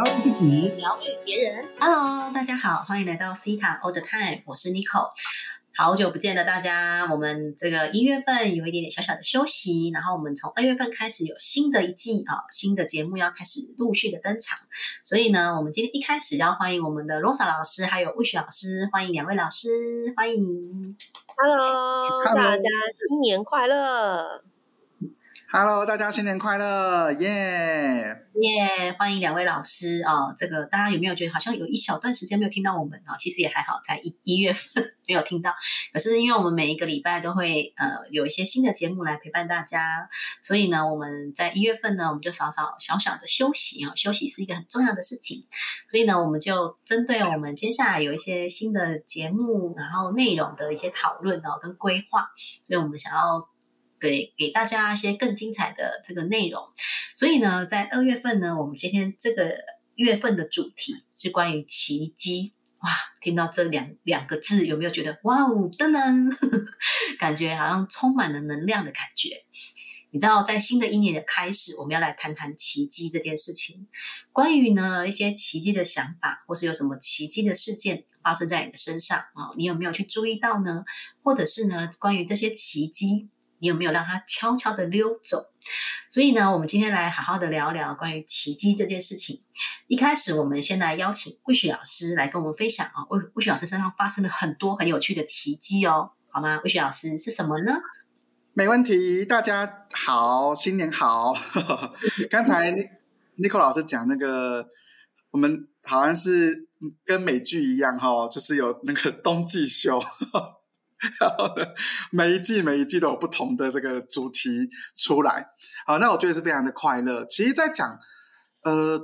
疗愈自己，疗愈别人。Hello，大家好，欢迎来到 Cita All the Time，我是 Nico。好久不见了，大家。我们这个一月份有一点点小小的休息，然后我们从二月份开始有新的一季啊，新的节目要开始陆续的登场。所以呢，我们今天一开始要欢迎我们的 Rosa 老师，还有魏雪老师，欢迎两位老师，欢迎。Hello，Hello 大家新年快乐！Hello，大家新年快乐，耶、耶欢迎两位老师啊、这个大家有没有觉得好像有一小段时间没有听到我们啊、其实也还好，才一一月份 没有听到。可是因为我们每一个礼拜都会呃有一些新的节目来陪伴大家，所以呢，我们在一月份呢，我们就稍稍小小的休息啊、休息是一个很重要的事情。所以呢，我们就针对我们接下来有一些新的节目，然后内容的一些讨论哦跟规划，所以我们想要给给大家一些更精彩的这个内容。所以呢，在二月份呢，我们今天这个月份的主题是关于奇迹。哇，听到这两两个字，有没有觉得哇哦，噔噔，感觉好像充满了能量的感觉？你知道，在新的一年的开始，我们要来谈谈奇迹这件事情。关于呢一些奇迹的想法，或是有什么奇迹的事件发生在你的身上啊、你有没有去注意到呢？或者是呢，关于这些奇迹，你有没有让它悄悄的溜走？所以呢，我们今天来好好的聊聊关于奇迹这件事情。一开始，我们先来邀请魏雪老师来跟我们分享啊，魏魏雪老师身上发生了很多很有趣的奇迹哦，好吗？魏雪老师是什么呢？没问题，大家好，新年好。刚才 Nico 老师讲那个，我们好像是跟美剧一样哈，就是有那个冬季秀，然后呢，每一季每一季都有不同的这个主题出来。好，那我觉得是非常的快乐。其实，在讲呃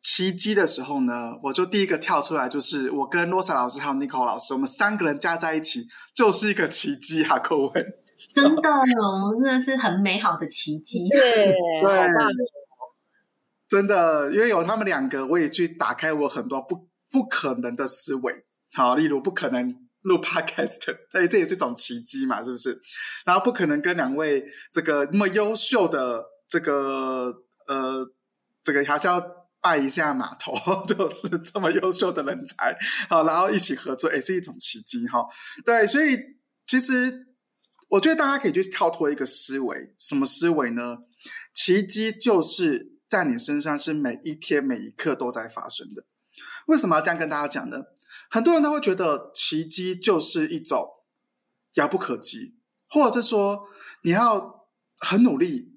奇迹的时候呢，我就第一个跳出来，就是我跟罗莎老师还有 Nico 老师，我们三个人加在一起就是一个奇迹啊，各位。真的哦，真的是很美好的奇迹。对，好对棒！真的，因为有他们两个，我也去打开我很多不不可能的思维。好，例如不可能录 podcast，对，这也是一种奇迹嘛，是不是？然后不可能跟两位这个那么优秀的这个呃，这个还是要拜一下码头，就是这么优秀的人才，好，然后一起合作，也是一种奇迹哈。对，所以其实我觉得大家可以去跳脱一个思维，什么思维呢？奇迹就是在你身上是每一天每一刻都在发生的。为什么要这样跟大家讲呢？很多人都会觉得奇迹就是一种遥不可及，或者是说你要很努力，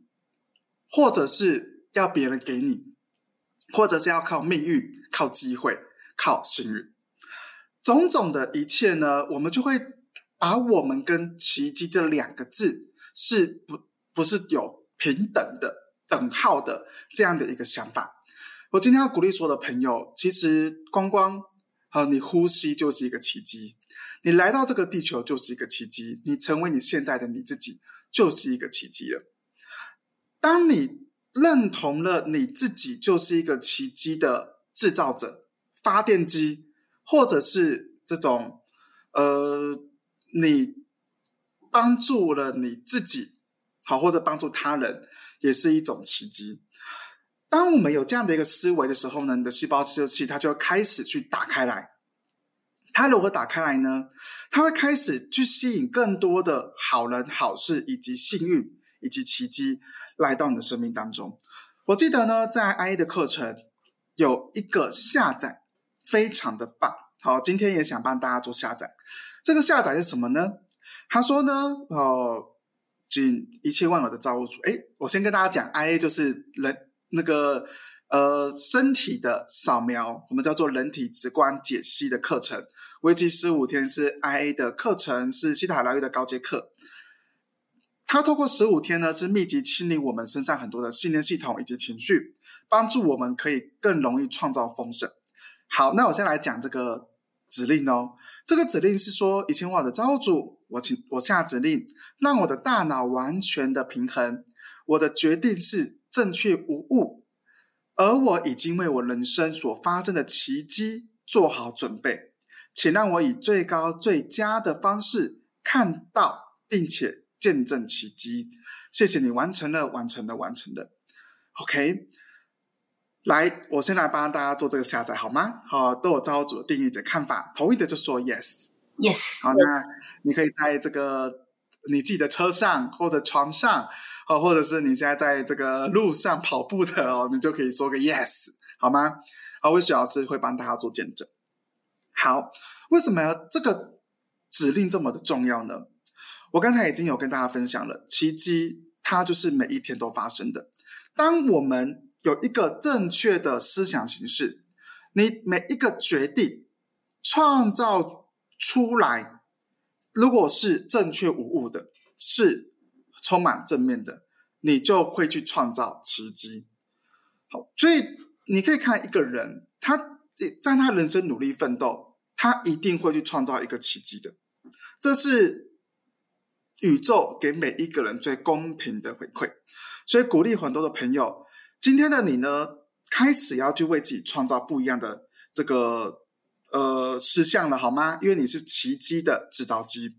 或者是要别人给你，或者是要靠命运、靠机会、靠幸运，种种的一切呢，我们就会把我们跟奇迹这两个字是不不是有平等的等号的这样的一个想法。我今天要鼓励所有的朋友，其实光光啊，你呼吸就是一个奇迹，你来到这个地球就是一个奇迹，你成为你现在的你自己就是一个奇迹了。当你认同了你自己就是一个奇迹的制造者、发电机，或者是这种呃，你帮助了你自己，好，或者帮助他人，也是一种奇迹。当我们有这样的一个思维的时候呢，你的细胞自救器它就开始去打开来。它如何打开来呢？它会开始去吸引更多的好人、好事，以及幸运，以及奇迹来到你的生命当中。我记得呢，在 I A 的课程有一个下载，非常的棒。好，今天也想帮大家做下载。这个下载是什么呢？他说呢，哦，仅一切万有的造物主。诶，我先跟大家讲，I A 就是人那个呃身体的扫描，我们叫做人体直观解析的课程，为期十五天，是 I A 的课程，是西塔疗愈的高阶课。它透过十五天呢，是密集清理我们身上很多的信念系统以及情绪，帮助我们可以更容易创造丰盛。好，那我先来讲这个指令哦。这个指令是说，以前我的造物主，我请我下指令，让我的大脑完全的平衡，我的决定是正确无误，而我已经为我人生所发生的奇迹做好准备，请让我以最高最佳的方式看到，并且见证奇迹。谢谢你完成了，完成了，完成了。OK，来，我先来帮大家做这个下载好吗？好，都有造物主的定义及看法，同意的就说 yes。Yes，好，那你可以在这个你自己的车上或者床上，哦，或者是你现在在这个路上跑步的哦，你就可以说个 yes，好吗？好，魏雪老师会帮大家做见证。好，为什么这个指令这么的重要呢？我刚才已经有跟大家分享了，奇迹它就是每一天都发生的。当我们有一个正确的思想形式，你每一个决定创造出来，如果是正确无误的，是充满正面的，你就会去创造奇迹。好，所以你可以看一个人，他在他人生努力奋斗，他一定会去创造一个奇迹的。这是宇宙给每一个人最公平的回馈。所以鼓励很多的朋友，今天的你呢，开始要去为自己创造不一样的这个呃事项了，好吗？因为你是奇迹的制造机。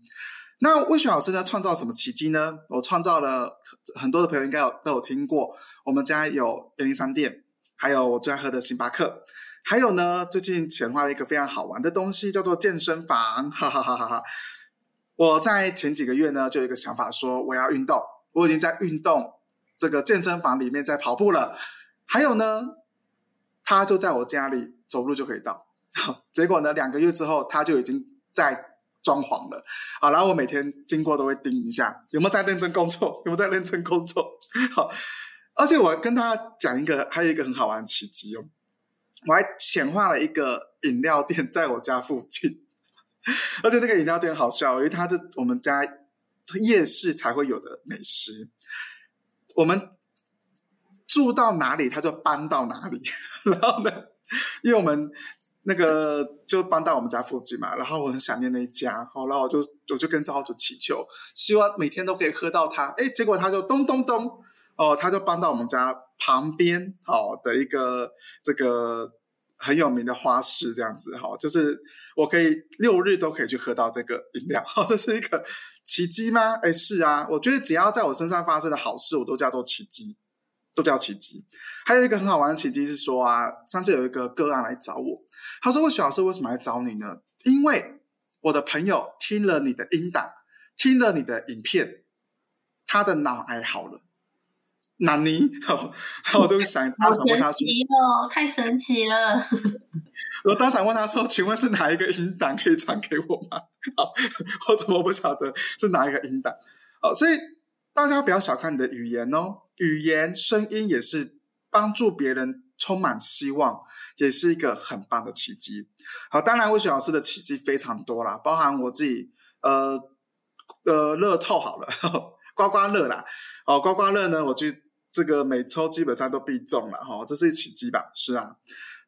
那魏雪老师呢，创造什么奇迹呢？我创造了很多的朋友应该有都有听过，我们家有便利商店，还有我最爱喝的星巴克，还有呢，最近钱花了一个非常好玩的东西，叫做健身房，哈哈哈哈哈。我在前几个月呢，就有一个想法说我要运动，我已经在运动这个健身房里面在跑步了。还有呢，他就在我家里走路就可以到。结果呢，两个月之后他就已经在装潢了。好，然后我每天经过都会盯一下有没有在认真工作，有没有在认真工作。好，而且我跟大家讲一个，还有一个很好玩的奇迹哦，我还显化了一个饮料店在我家附近。而且那个饮料店好笑，因为它是我们家夜市才会有的美食。我们住到哪里，他就搬到哪里。然后呢，因为我们那个就搬到我们家附近嘛，然后我很想念那一家，好，然后我就我就跟造物主祈求，希望每天都可以喝到它。哎，结果他就咚咚咚，哦，他就搬到我们家旁边哦的一个这个很有名的花市，这样子哈，就是。我可以六日都可以去喝到这个饮料，这是一个奇迹吗？哎，是啊，我觉得只要在我身上发生的好事，我都叫做奇迹，都叫奇迹。还有一个很好玩的奇迹是说啊，上次有一个个案来找我，他说：“魏雪老师为什么来找你呢？因为我的朋友听了你的音档，听了你的影片，他的脑癌好了。”纳尼？然后我就想，好神奇哦，太神奇了。我当场问他说：“请问是哪一个音档可以传给我吗？” 好，我怎么不晓得是哪一个音档？好，所以大家不要小看你的语言哦，语言声音也是帮助别人充满希望，也是一个很棒的奇迹。好，当然魏雪老师的奇迹非常多啦，包含我自己呃呃乐透好了，刮刮乐啦，哦刮刮乐呢，我去这个每抽基本上都必中了哈，这是一奇迹吧？是啊，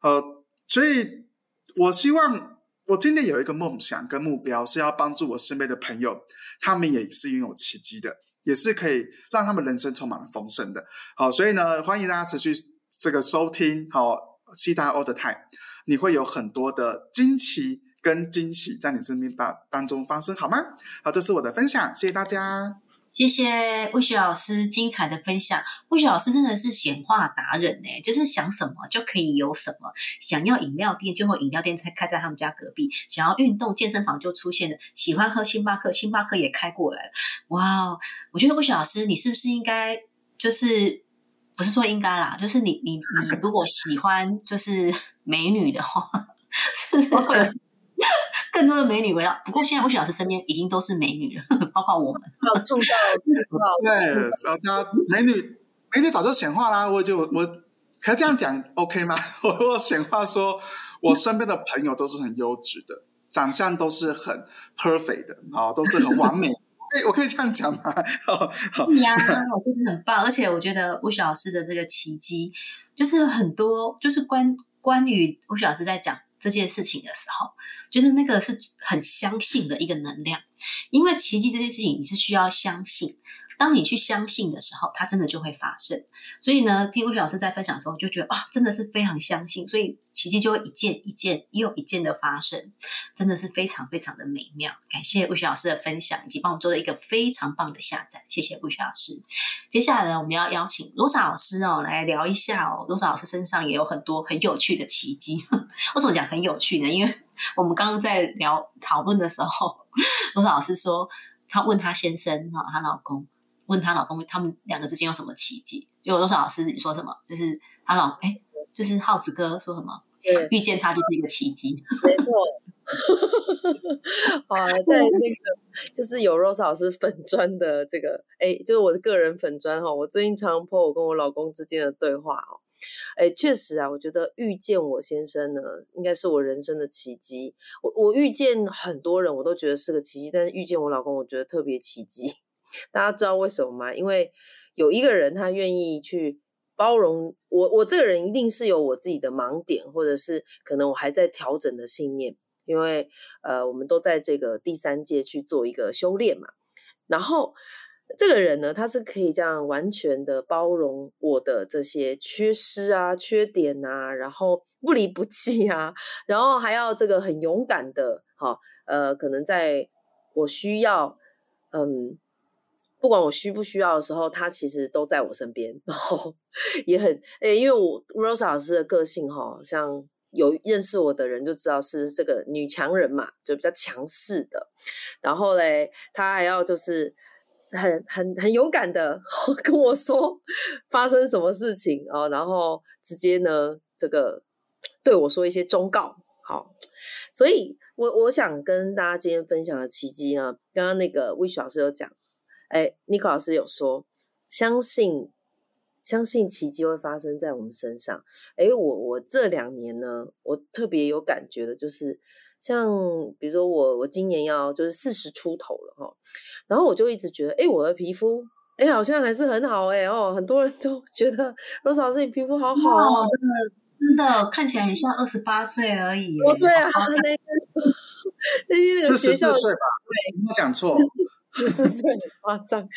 呃。所以，我希望我今天有一个梦想跟目标，是要帮助我身边的朋友，他们也是拥有奇迹的，也是可以让他们人生充满了丰盛的。好，所以呢，欢迎大家持续这个收听。好，西大 all the time，你会有很多的惊奇跟惊喜在你身边当当中发生，好吗？好，这是我的分享，谢谢大家。谢谢魏雪老师精彩的分享。魏雪老师真的是显化达人呢，就是想什么就可以有什么。想要饮料店，就会饮料店才开在他们家隔壁；想要运动，健身房就出现了；喜欢喝星巴克，星巴克也开过来了。哇，我觉得魏雪老师，你是不是应该就是不是说应该啦，就是你你你如果喜欢就是美女的话，是会。更多的美女围绕，不过现在魏雪老师身边已经都是美女了，包括我们。要重到对，大家美女美女早就显化啦。我就我可以这样讲，OK 吗？我 我显化说，我身边的朋友都是很优质的，长相都是很 perfect 的，哦，都是很完美。哎，我可以这样讲吗？好呀，我觉得很棒。而且我觉得吴雪老师的这个奇迹，就是很多，就是关关于吴雪老师在讲。这件事情的时候，就是那个是很相信的一个能量，因为奇迹这件事情你是需要相信，当你去相信的时候，它真的就会发生。所以呢，听魏雪老师在分享的时候，就觉得啊，真的是非常相信，所以奇迹就会一件一件又一件的发生，真的是非常非常的美妙。感谢魏雪老师的分享，以及帮我做了一个非常棒的下载，谢谢魏雪老师。接下来呢，我们要邀请罗莎老师哦来聊一下哦，罗莎老师身上也有很多很有趣的奇迹。为什么讲很有趣呢？因为我们刚刚在聊讨论的时候，罗莎老师说，她问她先生哈，她老公问她老公，他们两个之间有什么奇迹？结果罗莎老师你说什么？就是她老哎，就是耗子哥说什么？遇见他就是一个奇迹。没错。啊，在那个就是有 Rose 老师粉砖的这个，哎，就是我的个人粉砖哈。我最近常 po 我跟我老公之间的对话哦。哎，确实啊，我觉得遇见我先生呢，应该是我人生的奇迹。我我遇见很多人，我都觉得是个奇迹，但是遇见我老公，我觉得特别奇迹。大家知道为什么吗？因为有一个人他愿意去包容我，我这个人一定是有我自己的盲点，或者是可能我还在调整的信念。因为呃，我们都在这个第三届去做一个修炼嘛，然后这个人呢，他是可以这样完全的包容我的这些缺失啊、缺点啊，然后不离不弃啊，然后还要这个很勇敢的，哈，呃，可能在我需要，嗯，不管我需不需要的时候，他其实都在我身边，然后也很，诶，因为我 Rose 老师的个性哈，像。有认识我的人就知道是这个女强人嘛，就比较强势的。然后嘞，她还要就是很很很勇敢的 跟我说发生什么事情哦，然后直接呢这个对我说一些忠告。好，所以我我想跟大家今天分享的奇迹呢，刚刚那个魏雪老师有讲，哎，尼克老师有说相信。相信奇迹会发生在我们身上。哎，我我这两年呢，我特别有感觉的，就是像比如说我我今年要就是四十出头了哈，然后我就一直觉得，哎，我的皮肤哎好像还是很好哎哦，很多人都 觉得罗老师你皮肤好好哦，真的真的看起来很像二十八岁而已。哦，对啊，那 那那个学校岁吧，对，没讲错。十四岁很夸张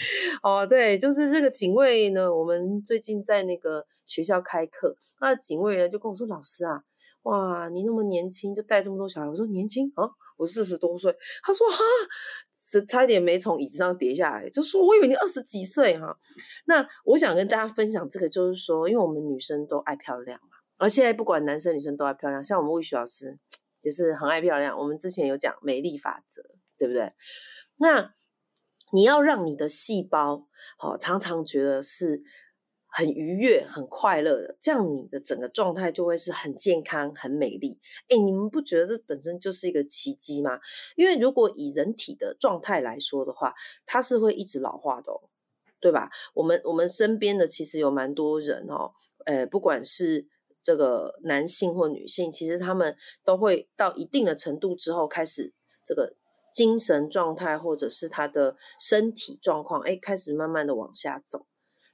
哦，对，就是这个警卫呢。我们最近在那个学校开课，那警卫呢就跟我说：“老师啊，哇，你那么年轻就带这么多小孩。”我说：“年轻啊，我四十多岁。”他说：“哈，这差一点没从椅子上跌下来。”就说：“我以为你二十几岁哈。”那我想跟大家分享这个，就是说，因为我们女生都爱漂亮嘛，而现在不管男生女生都爱漂亮，像我们魏徐老师 也是很爱漂亮。我们之前有讲美丽法则，对不对？那你要让你的细胞，哦，常常觉得是很愉悦、很快乐的，这样你的整个状态就会是很健康、很美丽。哎，你们不觉得这本身就是一个奇迹吗？因为如果以人体的状态来说的话，它是会一直老化的，对吧？我们我们身边的其实有蛮多人哦，呃，不管是这个男性或女性，其实他们都会到一定的程度之后开始这个。精神状态或者是他的身体状况，哎，开始慢慢的往下走。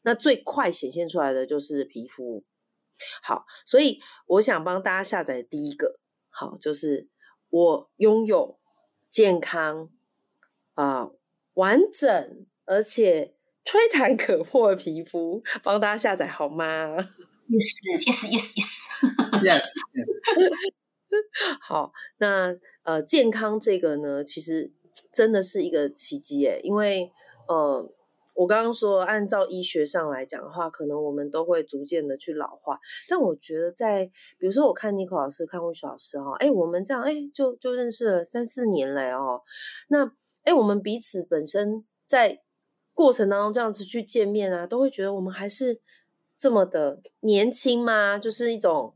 那最快显现出来的就是皮肤。好，所以我想帮大家下载第一个，好，就是我拥有健康啊完整而且吹弹可破的皮肤，帮大家下载好吗？Yes，Yes，Yes，Yes，Yes。好，那呃，健康这个呢，其实真的是一个奇迹诶，因为呃，我刚刚说，按照医学上来讲的话，可能我们都会逐渐的去老化，但我觉得在，比如说我看尼克老师，看魏雪老师哈，哎，我们这样哎，就就认识了三四年了哦，那哎，我们彼此本身在过程当中这样子去见面啊，都会觉得我们还是这么的年轻吗？就是一种。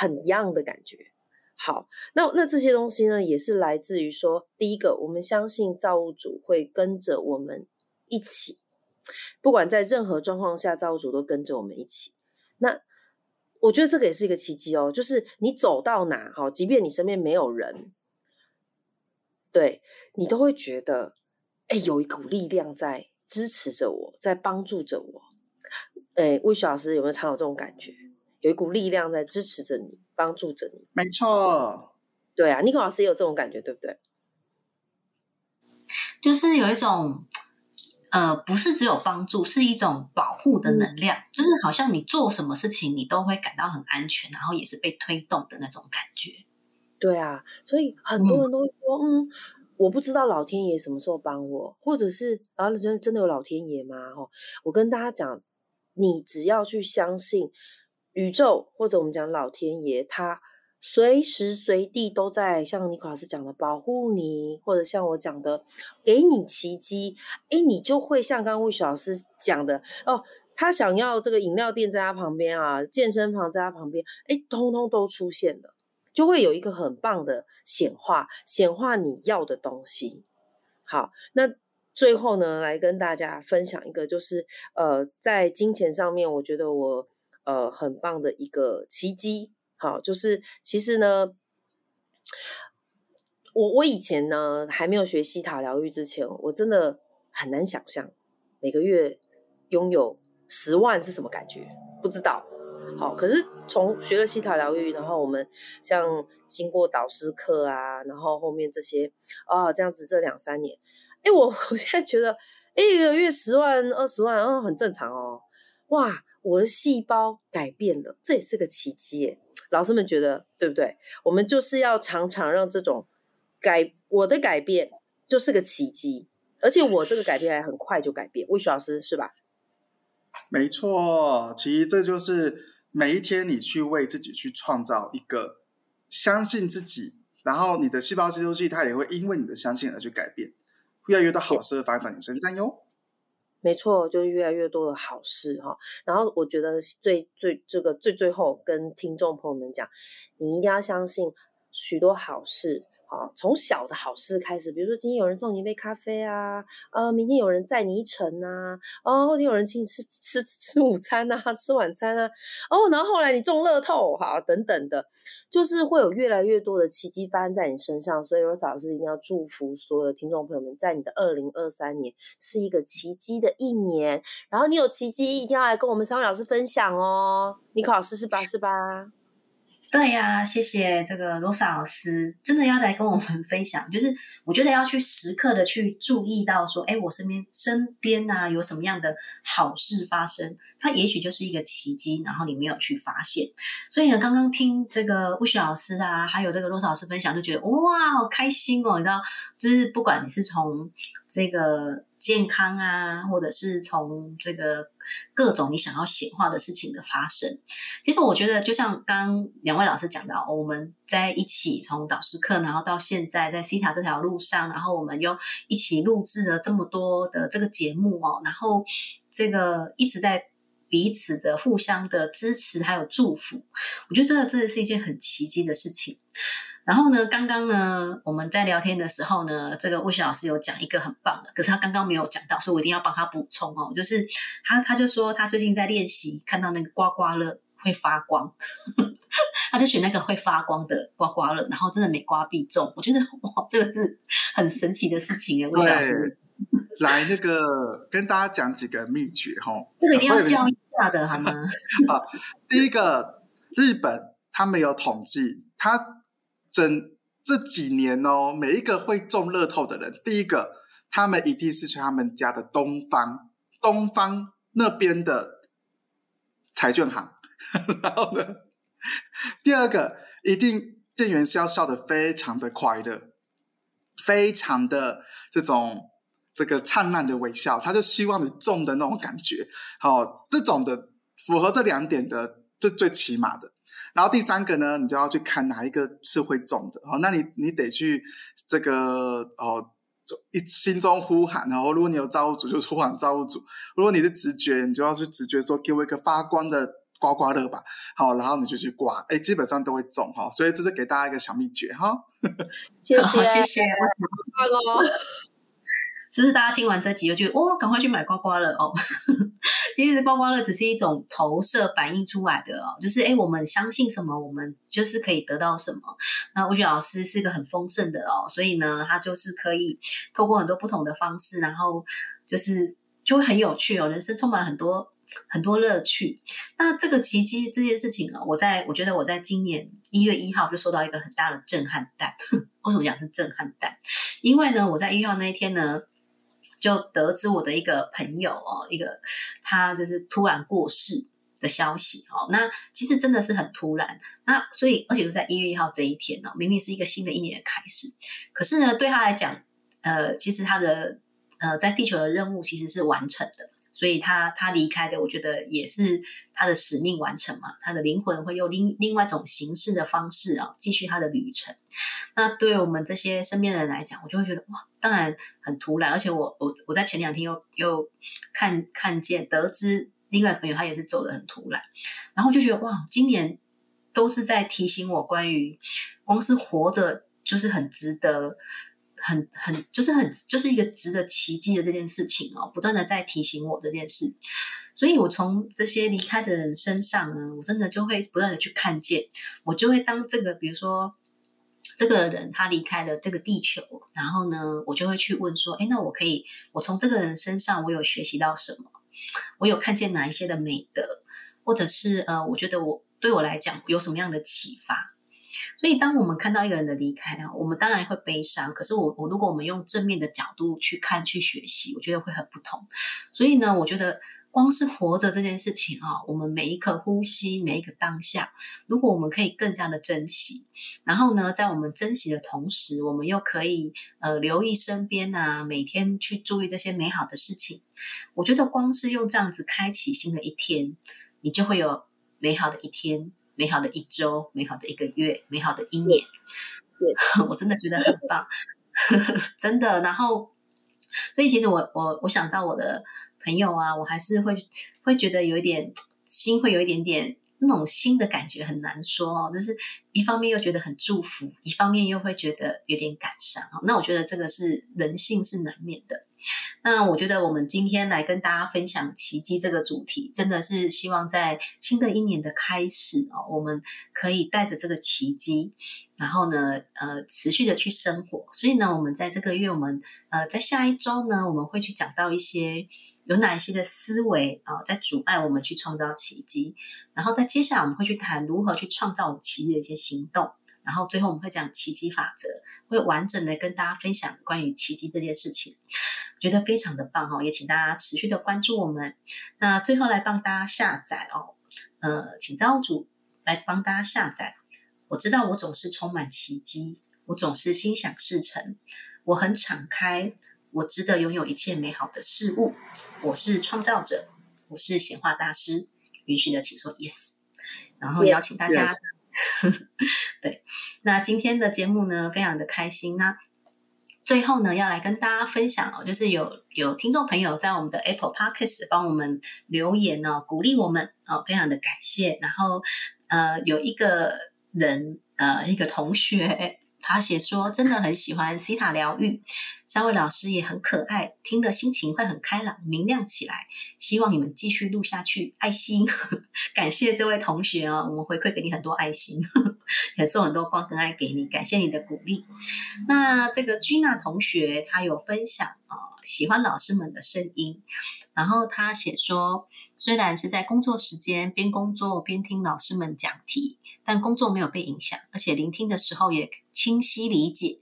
很一样的感觉。好，那那这些东西呢，也是来自于说，第一个，我们相信造物主会跟着我们一起，不管在任何状况下，造物主都跟着我们一起。那我觉得这个也是一个奇迹哦，就是你走到哪，好，即便你身边没有人，对你都会觉得，哎，有一股力量在支持着我，在帮助着我。哎，魏雪老师有没有常有这种感觉？有一股力量在支持着你，帮助着你。没错，对啊，尼克老师也有这种感觉，对不对？就是有一种，呃，不是只有帮助，是一种保护的能量，就是好像你做什么事情，你都会感到很安全，然后也是被推动的那种感觉。对啊，所以很多人都说，嗯，我不知道老天爷什么时候帮我，或者是啊，真的真的有老天爷吗？哈，我跟大家讲，你只要去相信宇宙，或者我们讲老天爷，他。随时随地都在像尼克老师讲的保护你，或者像我讲的给你奇迹，哎，你就会像刚刚魏雪老师讲的哦，他想要这个饮料店在他旁边啊，健身房在他旁边，哎，通通都出现了，就会有一个很棒的显化，显化你要的东西。好，那最后呢，来跟大家分享一个，就是呃，在金钱上面，我觉得我呃很棒的一个奇迹。好，就是其实呢，我我以前呢还没有学西塔疗愈之前，我真的很难想象每个月拥有十万是什么感觉，不知道。好，可是从学了西塔疗愈，然后我们像经过导师课啊，然后后面这些啊，这样子这两三年，哎，我我现在觉得，一个月十万、二十万，嗯，很正常哦。哇，我的细胞改变了，这也是个奇迹。老师们觉得对不对？我们就是要常常让这种改我的改变就是个奇迹，而且我这个改变还很快就改变。魏雪老师是吧？没错，其实这就是每一天你去为自己去创造一个相信自己，然后你的细胞接收器它也会因为你的相信而去改变，越来越多好事发生在你身上哟。没错，就越来越多的好事哈。然后我觉得最最这个最最后跟听众朋友们讲，你一定要相信许多好事。好，从小的好事开始，比如说今天有人送你一杯咖啡啊，呃，明天有人载你一程啊，哦，后天有人请你吃吃吃午餐啊，吃晚餐啊，哦，然后后来你中乐透，好，等等的，就是会有越来越多的奇迹发生在你身上。所以罗老师一定要祝福所有的听众朋友们，在你的二零二三年是一个奇迹的一年。然后你有奇迹，一定要来跟我们三位老师分享哦。尼克老师是吧？是吧？对呀，谢谢这个罗莎老师，真的要来跟我们分享。就是我觉得要去时刻的去注意到说，哎，我身边身边呐有什么样的好事发生，它也许就是一个奇迹，然后你没有去发现。所以呢，刚刚听这个魏雪老师啊，还有这个罗莎老师分享，就觉得哇，好开心哦！你知道，就是不管你是从这个。健康啊，或者是从这个各种你想要显化的事情的发生，其实我觉得就像刚两位老师讲到，我们在一起从导师课，然后到现在在西塔这条路上，然后我们又一起录制了这么多的这个节目哦，然后这个一直在彼此的互相的支持还有祝福，我觉得这个真的是一件很奇迹的事情。然后呢，刚刚呢，我们在聊天的时候呢，这个魏雪老师有讲一个很棒的，可是他刚刚没有讲到，所以我一定要帮他补充哦。就是他他就说他最近在练习，看到那个刮刮乐会发光，他就选那个会发光的刮刮乐，然后真的每刮必中。我觉得 哇，这个是很神奇的事情哎，魏雪老师。来，那个跟大家讲几个秘诀哈，这个一定要教一下的好吗？好，第一个，日本他们有统计，他。整这几年哦，每一个会中乐透的人，第一个，他们一定是去他们家的东方，东方那边的彩券行。然后呢，第二个，一定店员是要笑得非常的快乐，非常的这种这个灿烂的微笑，他就希望你中的那种感觉。好，这种的符合这两点的，这最起码的。然后第三个呢，你就要去看哪一个是会中的哦。那你你得去这个哦，一心中呼喊。然后如果你有造物主，就呼喊造物主；如果你是直觉，你就要去直觉说给我一个发光的刮刮乐吧。好，然后你就去刮，哎，基本上都会中哈。所以这是给大家一个小秘诀哈。谢谢谢谢，是不是大家听完这集就觉得哦，赶快去买刮刮乐哦？其实刮刮乐只是一种投射反映出来的哦，就是哎，我们相信什么，我们就是可以得到什么。那吴雪老师是个很丰盛的哦，所以呢，他就是可以透过很多不同的方式，然后就是就会很有趣哦，人生充满很多很多乐趣。那这个奇迹这件事情啊，我在我觉得我在今年一月一号就收到一个很大的震撼弹。为什么讲是震撼弹？因为呢，我在一号那一天呢。就得知我的一个朋友哦，一个他就是突然过世的消息哦。那其实真的是很突然，那所以而且就在一月一号这一天哦，明明是一个新的一年的开始，可是呢，对他来讲，呃，其实他的呃在地球的任务其实是完成的。所以他他离开的，我觉得也是他的使命完成嘛。他的灵魂会用另另外一种形式的方式啊，继续他的旅程。那对我们这些身边的人来讲，我就会觉得哇，当然很突然。而且我我我在前两天又又看看见得知另外朋友他也是走的很突然，然后就觉得哇，今年都是在提醒我关于光是活着就是很值得。很很就是很就是一个值得奇迹的这件事情哦，不断的在提醒我这件事，所以我从这些离开的人身上呢，我真的就会不断的去看见，我就会当这个比如说这个人他离开了这个地球，然后呢，我就会去问说，哎，那我可以我从这个人身上我有学习到什么？我有看见哪一些的美德，或者是呃，我觉得我对我来讲有什么样的启发？所以，当我们看到一个人的离开啊，我们当然会悲伤。可是，我我如果我们用正面的角度去看、去学习，我觉得会很不同。所以呢，我觉得光是活着这件事情啊，我们每一刻呼吸、每一个当下，如果我们可以更加的珍惜，然后呢，在我们珍惜的同时，我们又可以呃留意身边啊，每天去注意这些美好的事情。我觉得光是用这样子开启新的一天，你就会有美好的一天。美好的一周，美好的一个月，美好的一年，对 我真的觉得很棒，真的。然后，所以其实我我我想到我的朋友啊，我还是会会觉得有一点心会有一点点那种新的感觉，很难说哦。就是一方面又觉得很祝福，一方面又会觉得有点感伤。那我觉得这个是人性是难免的。那我觉得我们今天来跟大家分享奇迹这个主题，真的是希望在新的一年的开始哦，我们可以带着这个奇迹，然后呢，呃，持续的去生活。所以呢，我们在这个月，我们呃，在下一周呢，我们会去讲到一些有哪一些的思维啊，在阻碍我们去创造奇迹。然后在接下来，我们会去谈如何去创造我们奇迹的一些行动。然后最后我们会讲奇迹法则，会完整的跟大家分享关于奇迹这件事情，觉得非常的棒哦，也请大家持续的关注我们。那最后来帮大家下载哦，呃，请造主来帮大家下载。我知道我总是充满奇迹，我总是心想事成，我很敞开，我值得拥有一切美好的事物。我是创造者，我是显化大师，允许的请说 yes，然后邀请大家。对，那今天的节目呢，非常的开心。那最后呢，要来跟大家分享哦，就是有有听众朋友在我们的 Apple Podcast 帮我们留言哦，鼓励我们哦，非常的感谢。然后呃，有一个人呃，一个同学。他写说，真的很喜欢西塔疗愈，三位老师也很可爱，听的心情会很开朗、明亮起来。希望你们继续录下去，爱心，感谢这位同学哦，我们回馈给你很多爱心，也送很多光跟爱给你，感谢你的鼓励。那这个 Gina 同学，他有分享啊，喜欢老师们的声音，然后他写说，虽然是在工作时间边工作边听老师们讲题。但工作没有被影响，而且聆听的时候也清晰理解，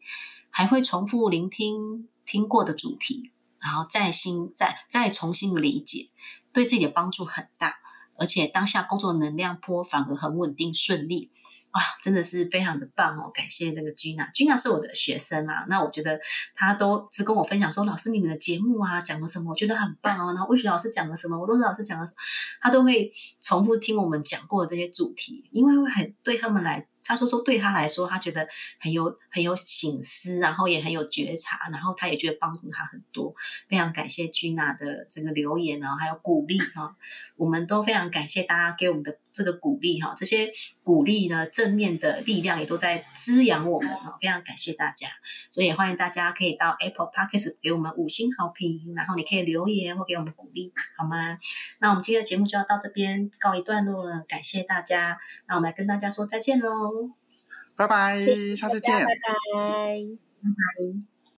还会重复聆听听过的主题，然后再新再再重新理解，对自己的帮助很大，而且当下工作能量波反而很稳定顺利。哇，真的是非常的棒哦！感谢这个 Gina，Gina 是我的学生啊。那我觉得他都只跟我分享说，老师你们的节目啊讲了什么，我觉得很棒哦。然后魏雪老师讲了什么，我罗子老师讲了什么，他都会重复听我们讲过的这些主题，因为会很对他们来。他说：“说对他来说，他觉得很有很有醒思，然后也很有觉察，然后他也觉得帮助他很多。非常感谢君娜的这个留言啊，还有鼓励啊，我们都非常感谢大家给我们的这个鼓励哈。这些鼓励呢，正面的力量也都在滋养我们哈。非常感谢大家，所以也欢迎大家可以到 Apple Podcast 给我们五星好评，然后你可以留言或给我们鼓励，好吗？那我们今天的节目就要到这边告一段落了，感谢大家，那我们来跟大家说再见喽。”拜拜，下次见。拜拜，拜拜。